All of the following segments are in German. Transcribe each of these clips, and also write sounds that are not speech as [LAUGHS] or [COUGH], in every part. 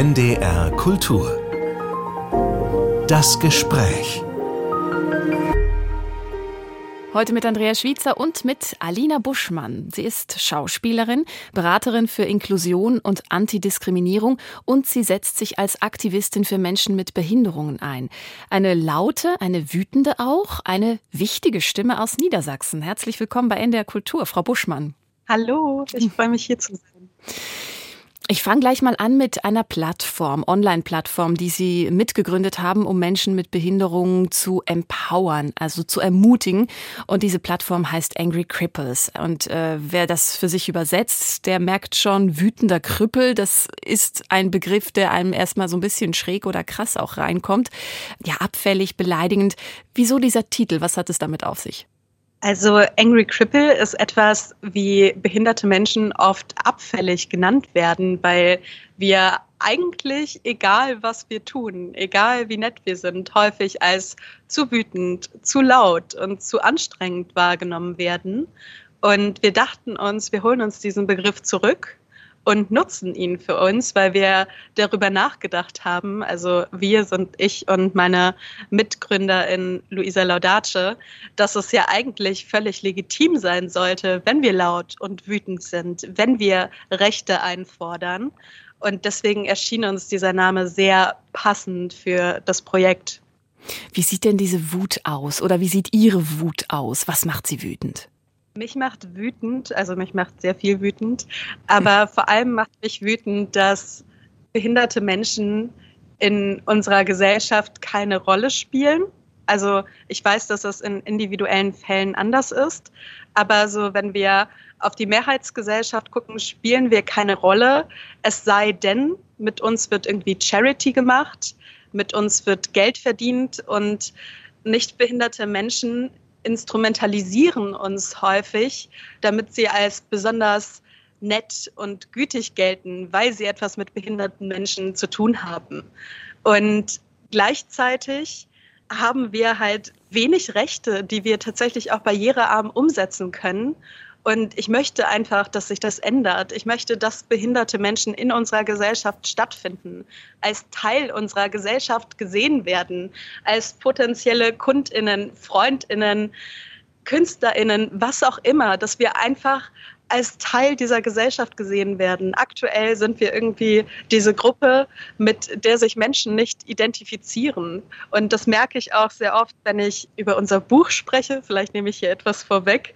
NDR Kultur. Das Gespräch. Heute mit Andrea Schwitzer und mit Alina Buschmann. Sie ist Schauspielerin, Beraterin für Inklusion und Antidiskriminierung und sie setzt sich als Aktivistin für Menschen mit Behinderungen ein. Eine laute, eine wütende auch, eine wichtige Stimme aus Niedersachsen. Herzlich willkommen bei NDR Kultur, Frau Buschmann. Hallo, ich freue mich hier zu sein. Ich fange gleich mal an mit einer Plattform, Online-Plattform, die Sie mitgegründet haben, um Menschen mit Behinderungen zu empowern, also zu ermutigen. Und diese Plattform heißt Angry Cripples. Und äh, wer das für sich übersetzt, der merkt schon, wütender Krüppel, das ist ein Begriff, der einem erstmal so ein bisschen schräg oder krass auch reinkommt. Ja, abfällig, beleidigend. Wieso dieser Titel? Was hat es damit auf sich? Also Angry Cripple ist etwas, wie behinderte Menschen oft abfällig genannt werden, weil wir eigentlich, egal was wir tun, egal wie nett wir sind, häufig als zu wütend, zu laut und zu anstrengend wahrgenommen werden. Und wir dachten uns, wir holen uns diesen Begriff zurück und nutzen ihn für uns, weil wir darüber nachgedacht haben, also wir sind ich und meine Mitgründerin Luisa Laudace, dass es ja eigentlich völlig legitim sein sollte, wenn wir laut und wütend sind, wenn wir Rechte einfordern. Und deswegen erschien uns dieser Name sehr passend für das Projekt. Wie sieht denn diese Wut aus oder wie sieht Ihre Wut aus? Was macht Sie wütend? Mich macht wütend, also mich macht sehr viel wütend, aber vor allem macht mich wütend, dass behinderte Menschen in unserer Gesellschaft keine Rolle spielen. Also ich weiß, dass das in individuellen Fällen anders ist, aber so wenn wir auf die Mehrheitsgesellschaft gucken, spielen wir keine Rolle. Es sei denn, mit uns wird irgendwie Charity gemacht, mit uns wird Geld verdient und nicht behinderte Menschen instrumentalisieren uns häufig, damit sie als besonders nett und gütig gelten, weil sie etwas mit behinderten Menschen zu tun haben. Und gleichzeitig haben wir halt wenig Rechte, die wir tatsächlich auch barrierearm umsetzen können. Und ich möchte einfach, dass sich das ändert. Ich möchte, dass behinderte Menschen in unserer Gesellschaft stattfinden, als Teil unserer Gesellschaft gesehen werden, als potenzielle Kundinnen, Freundinnen, Künstlerinnen, was auch immer, dass wir einfach als Teil dieser Gesellschaft gesehen werden. Aktuell sind wir irgendwie diese Gruppe, mit der sich Menschen nicht identifizieren. Und das merke ich auch sehr oft, wenn ich über unser Buch spreche. Vielleicht nehme ich hier etwas vorweg,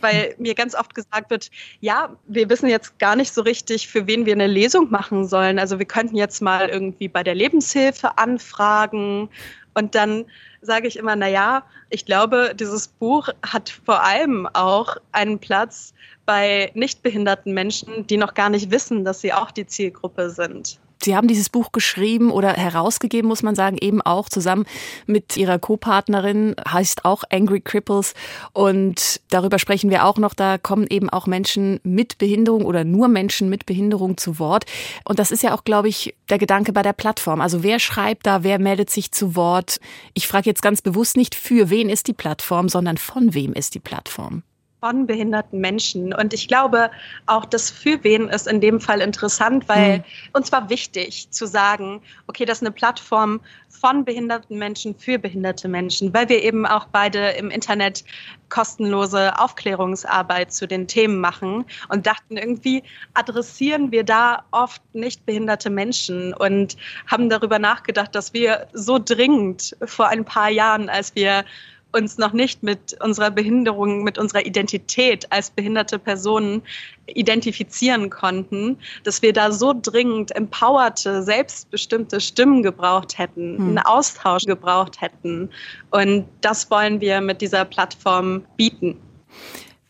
weil mir ganz oft gesagt wird, ja, wir wissen jetzt gar nicht so richtig, für wen wir eine Lesung machen sollen. Also wir könnten jetzt mal irgendwie bei der Lebenshilfe anfragen und dann sage ich immer, na ja, ich glaube, dieses Buch hat vor allem auch einen Platz bei nichtbehinderten Menschen, die noch gar nicht wissen, dass sie auch die Zielgruppe sind. Sie haben dieses Buch geschrieben oder herausgegeben, muss man sagen, eben auch zusammen mit Ihrer Co-Partnerin, heißt auch Angry Cripples. Und darüber sprechen wir auch noch. Da kommen eben auch Menschen mit Behinderung oder nur Menschen mit Behinderung zu Wort. Und das ist ja auch, glaube ich, der Gedanke bei der Plattform. Also wer schreibt da, wer meldet sich zu Wort? Ich frage jetzt ganz bewusst nicht, für wen ist die Plattform, sondern von wem ist die Plattform? Von behinderten Menschen. Und ich glaube, auch das für wen ist in dem Fall interessant, weil mhm. uns war wichtig zu sagen, okay, das ist eine Plattform von behinderten Menschen für behinderte Menschen, weil wir eben auch beide im Internet kostenlose Aufklärungsarbeit zu den Themen machen und dachten, irgendwie adressieren wir da oft nicht behinderte Menschen und haben darüber nachgedacht, dass wir so dringend vor ein paar Jahren, als wir uns noch nicht mit unserer Behinderung, mit unserer Identität als behinderte Personen identifizieren konnten, dass wir da so dringend empowerte, selbstbestimmte Stimmen gebraucht hätten, hm. einen Austausch gebraucht hätten. Und das wollen wir mit dieser Plattform bieten.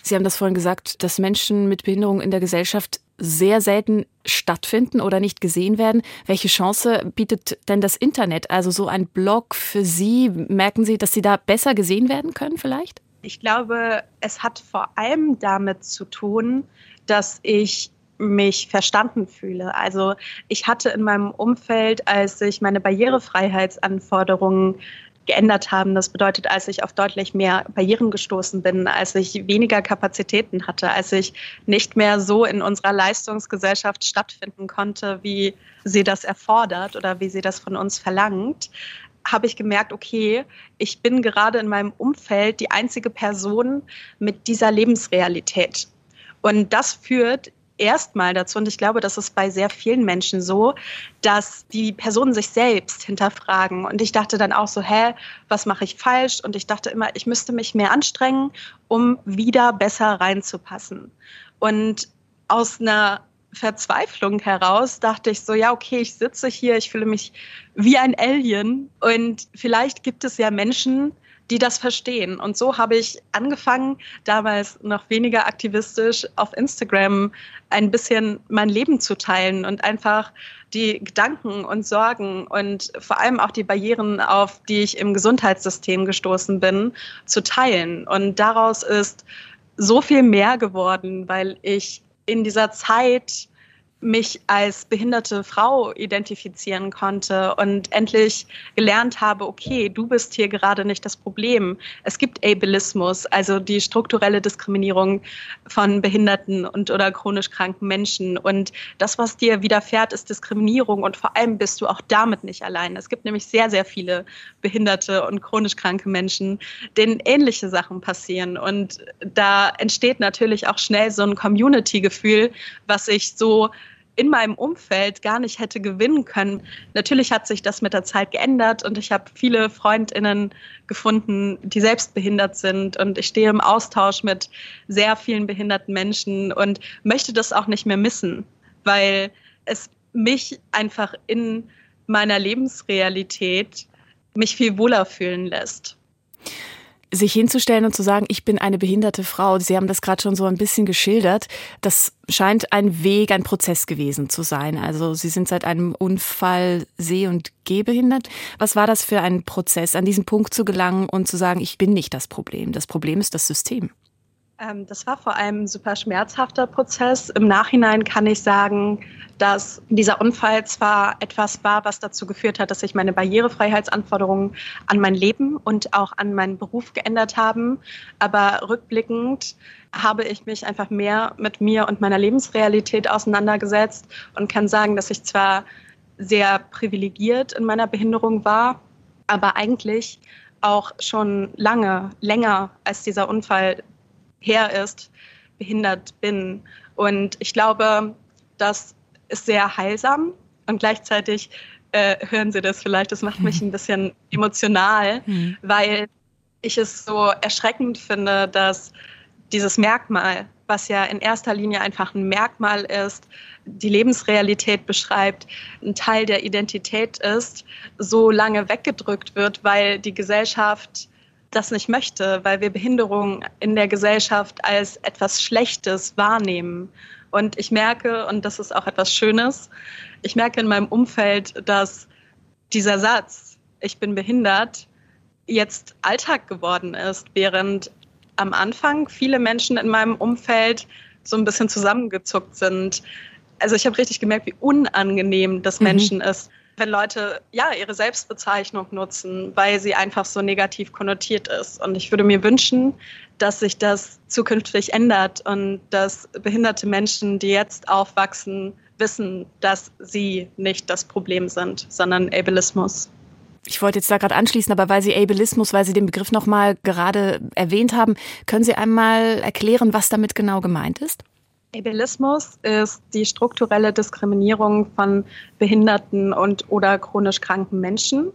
Sie haben das vorhin gesagt, dass Menschen mit Behinderung in der Gesellschaft sehr selten stattfinden oder nicht gesehen werden. Welche Chance bietet denn das Internet? Also so ein Blog für Sie, merken Sie, dass Sie da besser gesehen werden können vielleicht? Ich glaube, es hat vor allem damit zu tun, dass ich mich verstanden fühle. Also ich hatte in meinem Umfeld, als ich meine Barrierefreiheitsanforderungen geändert haben. Das bedeutet, als ich auf deutlich mehr Barrieren gestoßen bin, als ich weniger Kapazitäten hatte, als ich nicht mehr so in unserer Leistungsgesellschaft stattfinden konnte, wie sie das erfordert oder wie sie das von uns verlangt, habe ich gemerkt, okay, ich bin gerade in meinem Umfeld die einzige Person mit dieser Lebensrealität. Und das führt erstmal dazu, und ich glaube, das ist bei sehr vielen Menschen so, dass die Personen sich selbst hinterfragen. Und ich dachte dann auch so, hä, was mache ich falsch? Und ich dachte immer, ich müsste mich mehr anstrengen, um wieder besser reinzupassen. Und aus einer Verzweiflung heraus dachte ich so, ja, okay, ich sitze hier, ich fühle mich wie ein Alien und vielleicht gibt es ja Menschen, die das verstehen. Und so habe ich angefangen, damals noch weniger aktivistisch auf Instagram ein bisschen mein Leben zu teilen und einfach die Gedanken und Sorgen und vor allem auch die Barrieren, auf die ich im Gesundheitssystem gestoßen bin, zu teilen. Und daraus ist so viel mehr geworden, weil ich in dieser Zeit mich als behinderte Frau identifizieren konnte und endlich gelernt habe, okay, du bist hier gerade nicht das Problem. Es gibt Ableismus, also die strukturelle Diskriminierung von behinderten und oder chronisch kranken Menschen. Und das, was dir widerfährt, ist Diskriminierung und vor allem bist du auch damit nicht allein. Es gibt nämlich sehr, sehr viele behinderte und chronisch kranke Menschen, denen ähnliche Sachen passieren. Und da entsteht natürlich auch schnell so ein Community-Gefühl, was sich so in meinem Umfeld gar nicht hätte gewinnen können. Natürlich hat sich das mit der Zeit geändert und ich habe viele Freundinnen gefunden, die selbst behindert sind und ich stehe im Austausch mit sehr vielen behinderten Menschen und möchte das auch nicht mehr missen, weil es mich einfach in meiner Lebensrealität mich viel wohler fühlen lässt sich hinzustellen und zu sagen, ich bin eine behinderte Frau, Sie haben das gerade schon so ein bisschen geschildert, das scheint ein Weg, ein Prozess gewesen zu sein. Also Sie sind seit einem Unfall seh- und gehbehindert. Was war das für ein Prozess, an diesen Punkt zu gelangen und zu sagen, ich bin nicht das Problem, das Problem ist das System? Ähm, das war vor allem ein super schmerzhafter Prozess. Im Nachhinein kann ich sagen, dass dieser Unfall zwar etwas war, was dazu geführt hat, dass sich meine Barrierefreiheitsanforderungen an mein Leben und auch an meinen Beruf geändert haben, aber rückblickend habe ich mich einfach mehr mit mir und meiner Lebensrealität auseinandergesetzt und kann sagen, dass ich zwar sehr privilegiert in meiner Behinderung war, aber eigentlich auch schon lange, länger als dieser Unfall her ist, behindert bin. Und ich glaube, das ist sehr heilsam und gleichzeitig äh, hören Sie das vielleicht, das macht mich [LAUGHS] ein bisschen emotional, mhm. weil ich es so erschreckend finde, dass dieses Merkmal, was ja in erster Linie einfach ein Merkmal ist, die Lebensrealität beschreibt, ein Teil der Identität ist, so lange weggedrückt wird, weil die Gesellschaft das nicht möchte, weil wir Behinderung in der Gesellschaft als etwas Schlechtes wahrnehmen. Und ich merke, und das ist auch etwas Schönes, ich merke in meinem Umfeld, dass dieser Satz, ich bin behindert, jetzt Alltag geworden ist, während am Anfang viele Menschen in meinem Umfeld so ein bisschen zusammengezuckt sind. Also ich habe richtig gemerkt, wie unangenehm das mhm. Menschen ist, wenn Leute ja ihre Selbstbezeichnung nutzen, weil sie einfach so negativ konnotiert ist. Und ich würde mir wünschen, dass sich das zukünftig ändert und dass behinderte Menschen, die jetzt aufwachsen, wissen, dass sie nicht das Problem sind, sondern Ableismus. Ich wollte jetzt da gerade anschließen, aber weil Sie Ableismus, weil Sie den Begriff nochmal gerade erwähnt haben, können Sie einmal erklären, was damit genau gemeint ist? Ableismus ist die strukturelle Diskriminierung von behinderten und oder chronisch kranken Menschen.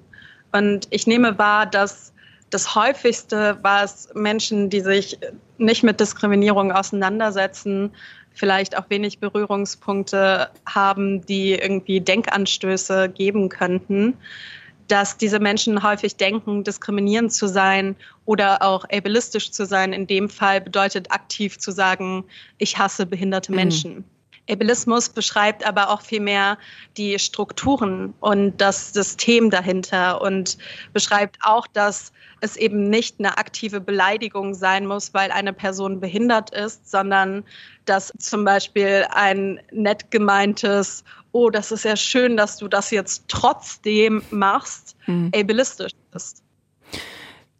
Und ich nehme wahr, dass das häufigste, was Menschen, die sich nicht mit Diskriminierung auseinandersetzen, vielleicht auch wenig Berührungspunkte haben, die irgendwie Denkanstöße geben könnten, dass diese Menschen häufig denken, diskriminierend zu sein oder auch ableistisch zu sein. In dem Fall bedeutet aktiv zu sagen, ich hasse behinderte mhm. Menschen. Mhm. Ableismus beschreibt aber auch vielmehr die Strukturen und das System dahinter und beschreibt auch, dass es eben nicht eine aktive Beleidigung sein muss, weil eine Person behindert ist, sondern dass zum Beispiel ein nett gemeintes oh, das ist ja schön, dass du das jetzt trotzdem machst, mhm. ableistisch ist.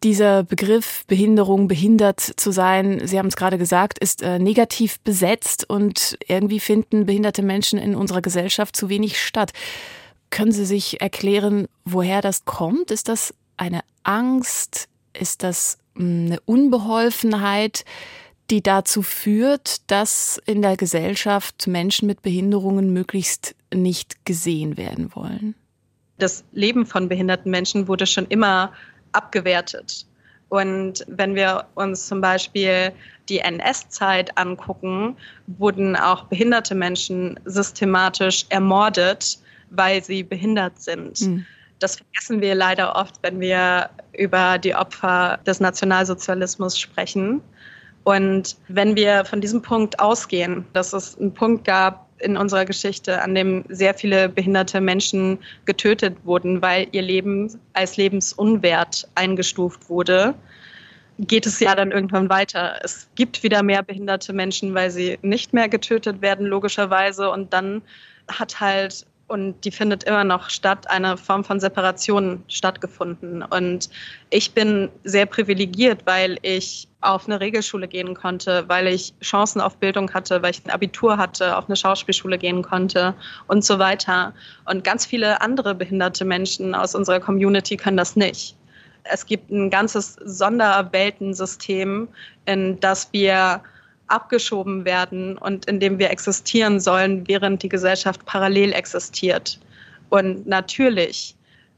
Dieser Begriff Behinderung, behindert zu sein, Sie haben es gerade gesagt, ist äh, negativ besetzt und irgendwie finden behinderte Menschen in unserer Gesellschaft zu wenig statt. Können Sie sich erklären, woher das kommt? Ist das eine Angst? Ist das hm, eine Unbeholfenheit, die dazu führt, dass in der Gesellschaft Menschen mit Behinderungen möglichst nicht gesehen werden wollen? Das Leben von behinderten Menschen wurde schon immer abgewertet. Und wenn wir uns zum Beispiel die NS-Zeit angucken, wurden auch behinderte Menschen systematisch ermordet, weil sie behindert sind. Mhm. Das vergessen wir leider oft, wenn wir über die Opfer des Nationalsozialismus sprechen. Und wenn wir von diesem Punkt ausgehen, dass es einen Punkt gab, in unserer Geschichte, an dem sehr viele behinderte Menschen getötet wurden, weil ihr Leben als lebensunwert eingestuft wurde, geht es ja dann irgendwann weiter. Es gibt wieder mehr behinderte Menschen, weil sie nicht mehr getötet werden, logischerweise. Und dann hat halt und die findet immer noch statt, eine Form von Separation stattgefunden. Und ich bin sehr privilegiert, weil ich auf eine Regelschule gehen konnte, weil ich Chancen auf Bildung hatte, weil ich ein Abitur hatte, auf eine Schauspielschule gehen konnte und so weiter. Und ganz viele andere behinderte Menschen aus unserer Community können das nicht. Es gibt ein ganzes Sonderweltensystem, in das wir abgeschoben werden und in dem wir existieren sollen, während die Gesellschaft parallel existiert. Und natürlich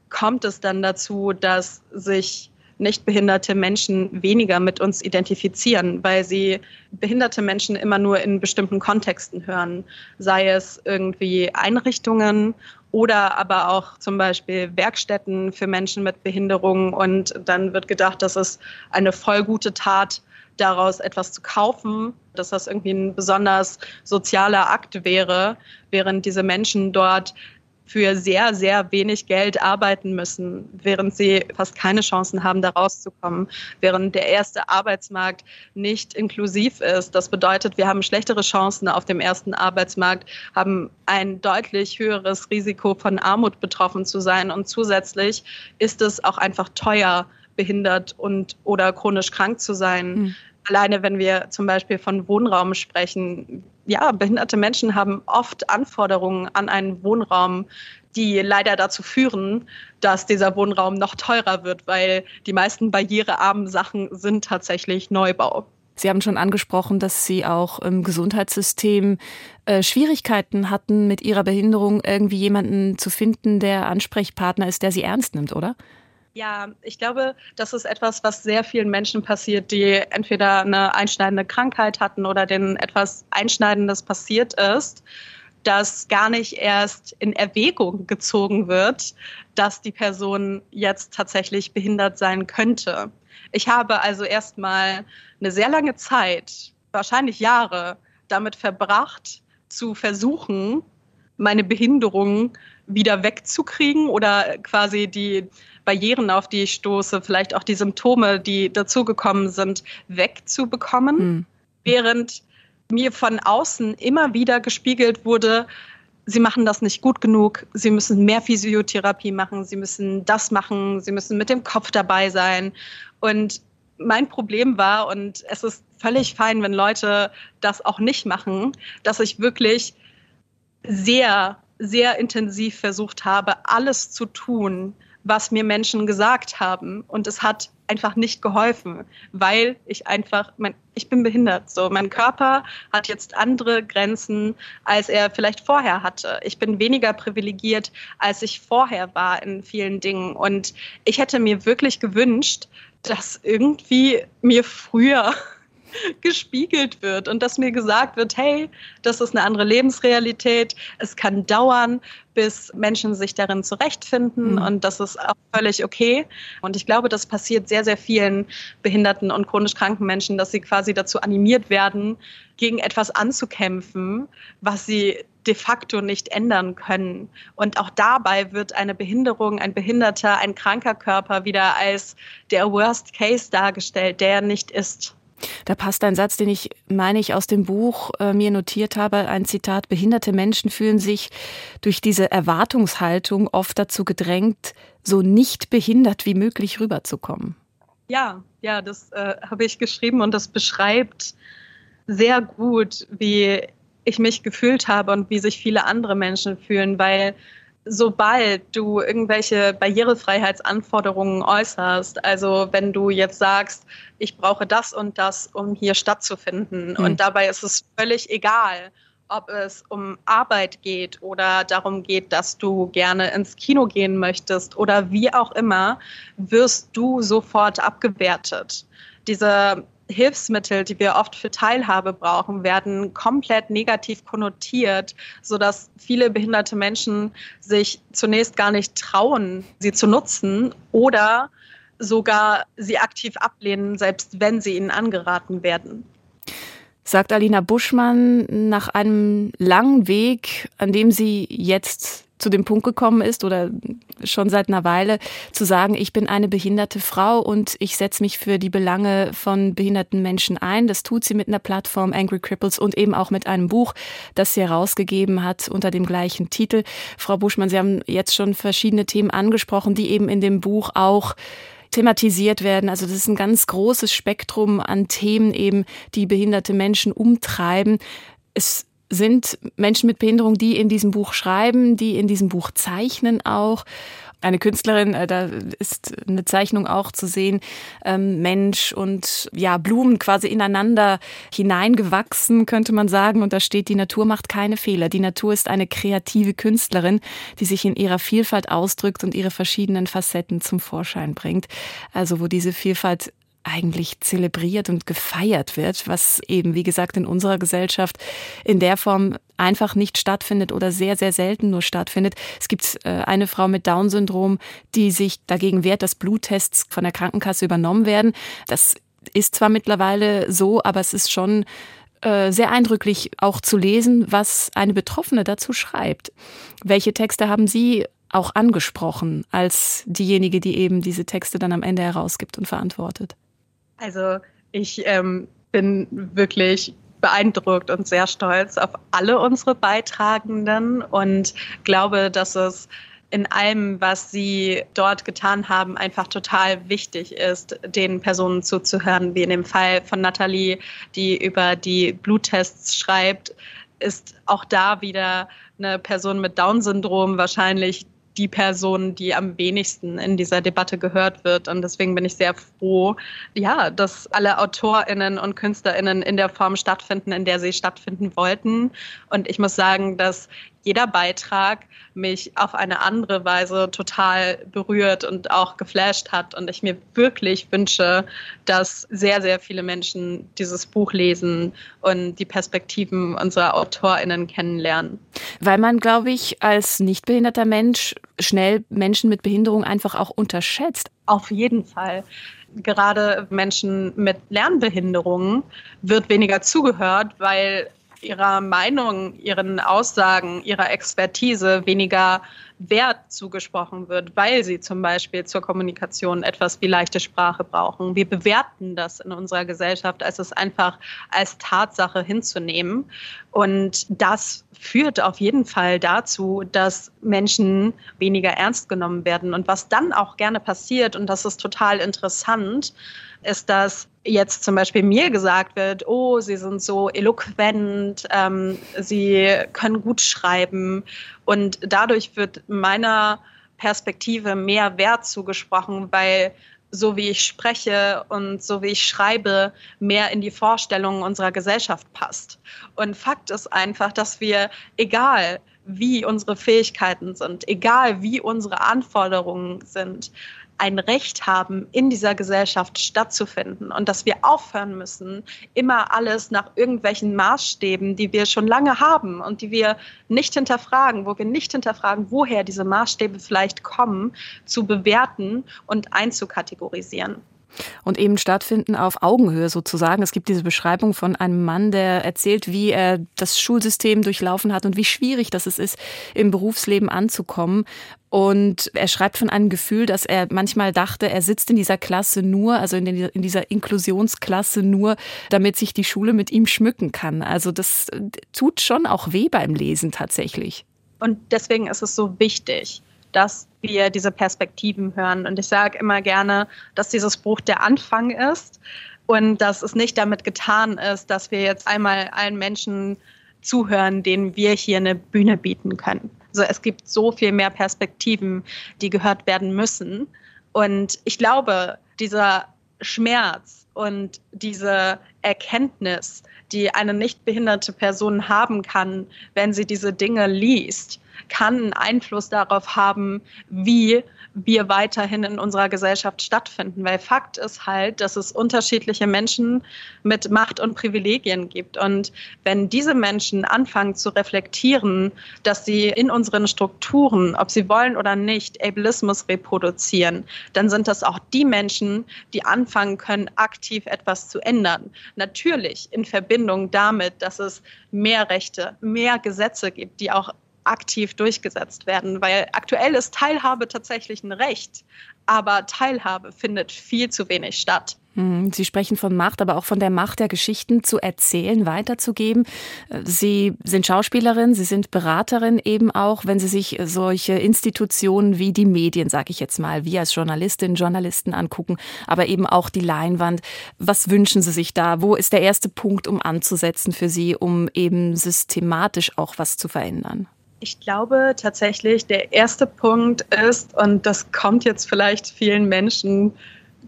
kommt es dann dazu, dass sich nicht behinderte Menschen weniger mit uns identifizieren, weil sie behinderte Menschen immer nur in bestimmten Kontexten hören, sei es irgendwie Einrichtungen oder aber auch zum Beispiel Werkstätten für Menschen mit Behinderung. Und dann wird gedacht, das ist eine voll gute Tat, daraus etwas zu kaufen, dass das irgendwie ein besonders sozialer Akt wäre, während diese Menschen dort für sehr, sehr wenig Geld arbeiten müssen, während sie fast keine Chancen haben, da rauszukommen, während der erste Arbeitsmarkt nicht inklusiv ist. Das bedeutet, wir haben schlechtere Chancen auf dem ersten Arbeitsmarkt, haben ein deutlich höheres Risiko von Armut betroffen zu sein und zusätzlich ist es auch einfach teuer, behindert und oder chronisch krank zu sein. Mhm. Alleine wenn wir zum Beispiel von Wohnraum sprechen, ja, behinderte Menschen haben oft Anforderungen an einen Wohnraum, die leider dazu führen, dass dieser Wohnraum noch teurer wird, weil die meisten barrierearmen Sachen sind tatsächlich Neubau. Sie haben schon angesprochen, dass Sie auch im Gesundheitssystem äh, Schwierigkeiten hatten, mit Ihrer Behinderung irgendwie jemanden zu finden, der Ansprechpartner ist, der Sie ernst nimmt, oder? Ja, ich glaube, das ist etwas, was sehr vielen Menschen passiert, die entweder eine einschneidende Krankheit hatten oder denen etwas Einschneidendes passiert ist, dass gar nicht erst in Erwägung gezogen wird, dass die Person jetzt tatsächlich behindert sein könnte. Ich habe also erstmal eine sehr lange Zeit, wahrscheinlich Jahre, damit verbracht, zu versuchen, meine Behinderung wieder wegzukriegen oder quasi die Barrieren, auf die ich stoße, vielleicht auch die Symptome, die dazugekommen sind, wegzubekommen, mhm. während mir von außen immer wieder gespiegelt wurde, Sie machen das nicht gut genug, Sie müssen mehr Physiotherapie machen, Sie müssen das machen, Sie müssen mit dem Kopf dabei sein. Und mein Problem war, und es ist völlig fein, wenn Leute das auch nicht machen, dass ich wirklich sehr, sehr intensiv versucht habe, alles zu tun, was mir Menschen gesagt haben. Und es hat einfach nicht geholfen, weil ich einfach, mein, ich bin behindert. So, mein Körper hat jetzt andere Grenzen, als er vielleicht vorher hatte. Ich bin weniger privilegiert, als ich vorher war in vielen Dingen. Und ich hätte mir wirklich gewünscht, dass irgendwie mir früher [LAUGHS] gespiegelt wird und dass mir gesagt wird, hey, das ist eine andere Lebensrealität. Es kann dauern, bis Menschen sich darin zurechtfinden mhm. und das ist auch völlig okay. Und ich glaube, das passiert sehr, sehr vielen behinderten und chronisch kranken Menschen, dass sie quasi dazu animiert werden, gegen etwas anzukämpfen, was sie de facto nicht ändern können. Und auch dabei wird eine Behinderung, ein behinderter, ein kranker Körper wieder als der Worst Case dargestellt, der nicht ist. Da passt ein Satz, den ich, meine ich, aus dem Buch äh, mir notiert habe, ein Zitat, behinderte Menschen fühlen sich durch diese Erwartungshaltung oft dazu gedrängt, so nicht behindert wie möglich rüberzukommen. Ja, ja, das äh, habe ich geschrieben und das beschreibt sehr gut, wie ich mich gefühlt habe und wie sich viele andere Menschen fühlen, weil sobald du irgendwelche Barrierefreiheitsanforderungen äußerst, also wenn du jetzt sagst, ich brauche das und das, um hier stattzufinden, mhm. und dabei ist es völlig egal, ob es um Arbeit geht oder darum geht, dass du gerne ins Kino gehen möchtest oder wie auch immer, wirst du sofort abgewertet. Diese Hilfsmittel, die wir oft für Teilhabe brauchen, werden komplett negativ konnotiert, sodass viele behinderte Menschen sich zunächst gar nicht trauen, sie zu nutzen oder sogar sie aktiv ablehnen, selbst wenn sie ihnen angeraten werden. Sagt Alina Buschmann nach einem langen Weg, an dem sie jetzt zu dem Punkt gekommen ist oder schon seit einer Weile zu sagen, ich bin eine behinderte Frau und ich setze mich für die Belange von behinderten Menschen ein. Das tut sie mit einer Plattform Angry Cripples und eben auch mit einem Buch, das sie herausgegeben hat unter dem gleichen Titel. Frau Buschmann, Sie haben jetzt schon verschiedene Themen angesprochen, die eben in dem Buch auch thematisiert werden. Also das ist ein ganz großes Spektrum an Themen eben, die behinderte Menschen umtreiben. Es sind Menschen mit Behinderung, die in diesem Buch schreiben, die in diesem Buch zeichnen auch. Eine Künstlerin, äh, da ist eine Zeichnung auch zu sehen, ähm, Mensch und ja, Blumen quasi ineinander hineingewachsen, könnte man sagen. Und da steht, die Natur macht keine Fehler. Die Natur ist eine kreative Künstlerin, die sich in ihrer Vielfalt ausdrückt und ihre verschiedenen Facetten zum Vorschein bringt. Also wo diese Vielfalt eigentlich zelebriert und gefeiert wird, was eben, wie gesagt, in unserer Gesellschaft in der Form einfach nicht stattfindet oder sehr, sehr selten nur stattfindet. Es gibt äh, eine Frau mit Down-Syndrom, die sich dagegen wehrt, dass Bluttests von der Krankenkasse übernommen werden. Das ist zwar mittlerweile so, aber es ist schon äh, sehr eindrücklich auch zu lesen, was eine Betroffene dazu schreibt. Welche Texte haben Sie auch angesprochen als diejenige, die eben diese Texte dann am Ende herausgibt und verantwortet? Also ich ähm, bin wirklich beeindruckt und sehr stolz auf alle unsere Beitragenden und glaube, dass es in allem, was sie dort getan haben, einfach total wichtig ist, den Personen zuzuhören, wie in dem Fall von Nathalie, die über die Bluttests schreibt, ist auch da wieder eine Person mit Down-Syndrom wahrscheinlich die Person, die am wenigsten in dieser Debatte gehört wird. Und deswegen bin ich sehr froh, ja, dass alle AutorInnen und KünstlerInnen in der Form stattfinden, in der sie stattfinden wollten. Und ich muss sagen, dass jeder Beitrag mich auf eine andere Weise total berührt und auch geflasht hat. Und ich mir wirklich wünsche, dass sehr, sehr viele Menschen dieses Buch lesen und die Perspektiven unserer AutorInnen kennenlernen. Weil man, glaube ich, als nicht behinderter Mensch schnell Menschen mit Behinderung einfach auch unterschätzt. Auf jeden Fall gerade Menschen mit Lernbehinderungen wird weniger zugehört, weil ihrer Meinung, ihren Aussagen, ihrer Expertise weniger Wert zugesprochen wird, weil sie zum Beispiel zur Kommunikation etwas wie leichte Sprache brauchen. Wir bewerten das in unserer Gesellschaft, als es einfach als Tatsache hinzunehmen. Und das führt auf jeden Fall dazu, dass Menschen weniger ernst genommen werden. Und was dann auch gerne passiert, und das ist total interessant, ist, dass jetzt zum Beispiel mir gesagt wird, oh, Sie sind so eloquent, ähm, Sie können gut schreiben und dadurch wird meiner Perspektive mehr Wert zugesprochen, weil so wie ich spreche und so wie ich schreibe, mehr in die Vorstellungen unserer Gesellschaft passt. Und Fakt ist einfach, dass wir, egal wie unsere Fähigkeiten sind, egal wie unsere Anforderungen sind, ein Recht haben, in dieser Gesellschaft stattzufinden und dass wir aufhören müssen, immer alles nach irgendwelchen Maßstäben, die wir schon lange haben und die wir nicht hinterfragen, wo wir nicht hinterfragen, woher diese Maßstäbe vielleicht kommen, zu bewerten und einzukategorisieren. Und eben stattfinden auf Augenhöhe sozusagen. Es gibt diese Beschreibung von einem Mann, der erzählt, wie er das Schulsystem durchlaufen hat und wie schwierig das ist, im Berufsleben anzukommen. Und er schreibt von einem Gefühl, dass er manchmal dachte, er sitzt in dieser Klasse nur, also in, den, in dieser Inklusionsklasse nur, damit sich die Schule mit ihm schmücken kann. Also das tut schon auch weh beim Lesen tatsächlich. Und deswegen ist es so wichtig, dass wir diese Perspektiven hören. Und ich sage immer gerne, dass dieses Buch der Anfang ist und dass es nicht damit getan ist, dass wir jetzt einmal allen Menschen zuhören, denen wir hier eine Bühne bieten können. Also es gibt so viel mehr Perspektiven, die gehört werden müssen. Und ich glaube, dieser Schmerz und diese Erkenntnis, die eine nicht behinderte Person haben kann, wenn sie diese Dinge liest, kann einen Einfluss darauf haben, wie wir weiterhin in unserer Gesellschaft stattfinden. Weil Fakt ist halt, dass es unterschiedliche Menschen mit Macht und Privilegien gibt. Und wenn diese Menschen anfangen zu reflektieren, dass sie in unseren Strukturen, ob sie wollen oder nicht, Ableismus reproduzieren, dann sind das auch die Menschen, die anfangen können, aktiv etwas zu ändern. Natürlich in Verbindung damit, dass es mehr Rechte, mehr Gesetze gibt, die auch aktiv durchgesetzt werden, weil aktuell ist Teilhabe tatsächlich ein Recht, aber Teilhabe findet viel zu wenig statt. Hm, Sie sprechen von Macht, aber auch von der Macht der Geschichten zu erzählen, weiterzugeben. Sie sind Schauspielerin, Sie sind Beraterin eben auch, wenn Sie sich solche Institutionen wie die Medien, sage ich jetzt mal, wie als Journalistin, Journalisten angucken, aber eben auch die Leinwand. Was wünschen Sie sich da? Wo ist der erste Punkt, um anzusetzen für Sie, um eben systematisch auch was zu verändern? Ich glaube tatsächlich, der erste Punkt ist, und das kommt jetzt vielleicht vielen Menschen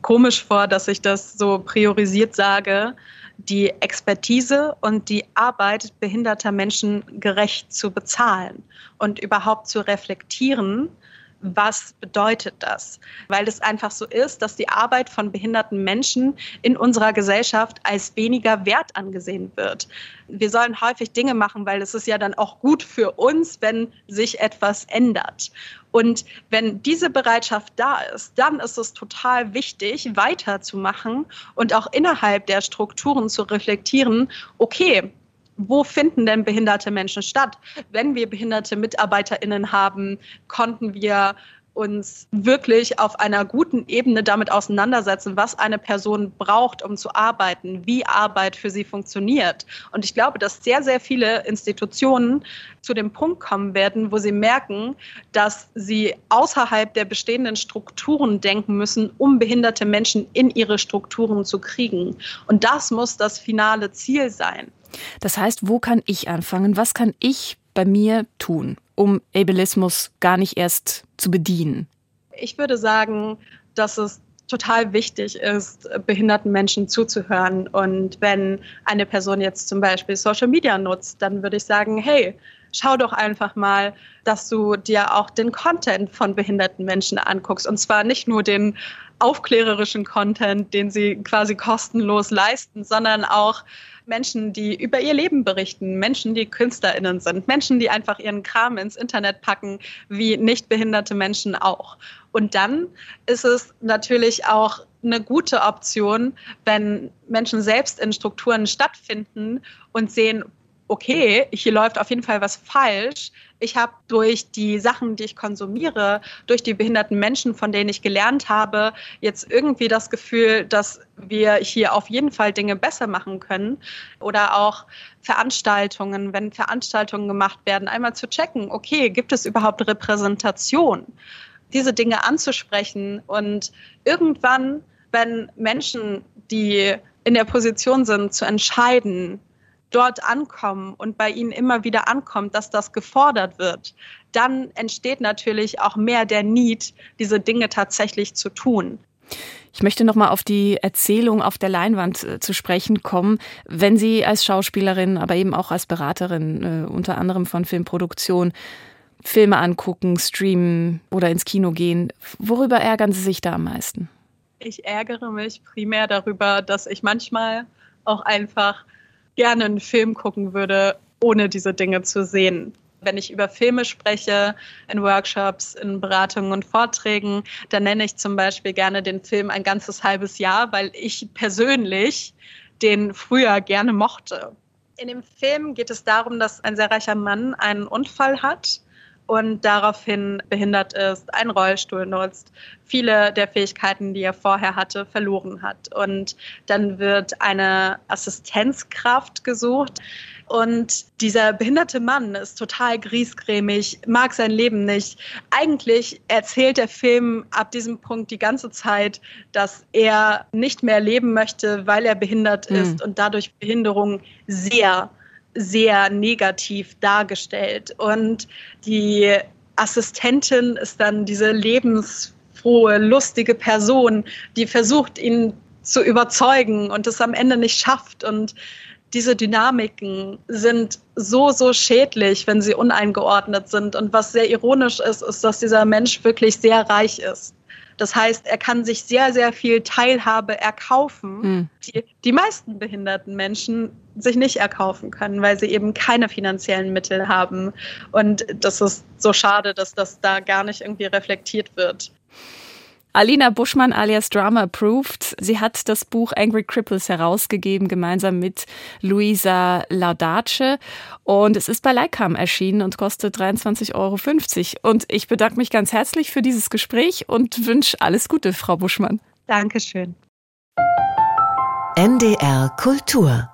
komisch vor, dass ich das so priorisiert sage, die Expertise und die Arbeit behinderter Menschen gerecht zu bezahlen und überhaupt zu reflektieren, was bedeutet das? Weil es einfach so ist, dass die Arbeit von behinderten Menschen in unserer Gesellschaft als weniger wert angesehen wird. Wir sollen häufig Dinge machen, weil es ist ja dann auch gut für uns, wenn sich etwas ändert. Und wenn diese Bereitschaft da ist, dann ist es total wichtig, weiterzumachen und auch innerhalb der Strukturen zu reflektieren, okay, wo finden denn behinderte Menschen statt? Wenn wir behinderte MitarbeiterInnen haben, konnten wir uns wirklich auf einer guten Ebene damit auseinandersetzen, was eine Person braucht, um zu arbeiten, wie Arbeit für sie funktioniert. Und ich glaube, dass sehr, sehr viele Institutionen zu dem Punkt kommen werden, wo sie merken, dass sie außerhalb der bestehenden Strukturen denken müssen, um behinderte Menschen in ihre Strukturen zu kriegen. Und das muss das finale Ziel sein. Das heißt, wo kann ich anfangen? Was kann ich bei mir tun, um Ableismus gar nicht erst zu bedienen? Ich würde sagen, dass es total wichtig ist, behinderten Menschen zuzuhören. Und wenn eine Person jetzt zum Beispiel Social Media nutzt, dann würde ich sagen, hey, schau doch einfach mal, dass du dir auch den Content von behinderten Menschen anguckst. Und zwar nicht nur den aufklärerischen Content, den sie quasi kostenlos leisten, sondern auch Menschen, die über ihr Leben berichten, Menschen, die KünstlerInnen sind, Menschen, die einfach ihren Kram ins Internet packen, wie nicht behinderte Menschen auch. Und dann ist es natürlich auch eine gute Option, wenn Menschen selbst in Strukturen stattfinden und sehen, okay, hier läuft auf jeden Fall was falsch. Ich habe durch die Sachen, die ich konsumiere, durch die behinderten Menschen, von denen ich gelernt habe, jetzt irgendwie das Gefühl, dass wir hier auf jeden Fall Dinge besser machen können. Oder auch Veranstaltungen, wenn Veranstaltungen gemacht werden, einmal zu checken, okay, gibt es überhaupt Repräsentation? Diese Dinge anzusprechen und irgendwann, wenn Menschen, die in der Position sind, zu entscheiden, dort ankommen und bei ihnen immer wieder ankommt, dass das gefordert wird, dann entsteht natürlich auch mehr der Need, diese Dinge tatsächlich zu tun. Ich möchte noch mal auf die Erzählung auf der Leinwand äh, zu sprechen kommen. Wenn Sie als Schauspielerin, aber eben auch als Beraterin äh, unter anderem von Filmproduktion Filme angucken, streamen oder ins Kino gehen, worüber ärgern Sie sich da am meisten? Ich ärgere mich primär darüber, dass ich manchmal auch einfach gerne einen Film gucken würde, ohne diese Dinge zu sehen. Wenn ich über Filme spreche, in Workshops, in Beratungen und Vorträgen, dann nenne ich zum Beispiel gerne den Film ein ganzes halbes Jahr, weil ich persönlich den früher gerne mochte. In dem Film geht es darum, dass ein sehr reicher Mann einen Unfall hat und daraufhin behindert ist, einen Rollstuhl nutzt, viele der Fähigkeiten, die er vorher hatte, verloren hat. Und dann wird eine Assistenzkraft gesucht. Und dieser behinderte Mann ist total griesgrämig, mag sein Leben nicht. Eigentlich erzählt der Film ab diesem Punkt die ganze Zeit, dass er nicht mehr leben möchte, weil er behindert mhm. ist und dadurch Behinderung sehr sehr negativ dargestellt. Und die Assistentin ist dann diese lebensfrohe, lustige Person, die versucht, ihn zu überzeugen und es am Ende nicht schafft. Und diese Dynamiken sind so, so schädlich, wenn sie uneingeordnet sind. Und was sehr ironisch ist, ist, dass dieser Mensch wirklich sehr reich ist. Das heißt, er kann sich sehr, sehr viel Teilhabe erkaufen, mhm. die die meisten behinderten Menschen sich nicht erkaufen können, weil sie eben keine finanziellen Mittel haben. Und das ist so schade, dass das da gar nicht irgendwie reflektiert wird. Alina Buschmann alias Drama Approved. Sie hat das Buch Angry Cripples herausgegeben, gemeinsam mit Luisa Laudace. Und es ist bei Leikam erschienen und kostet 23,50 Euro. Und ich bedanke mich ganz herzlich für dieses Gespräch und wünsche alles Gute, Frau Buschmann. Dankeschön. NDR Kultur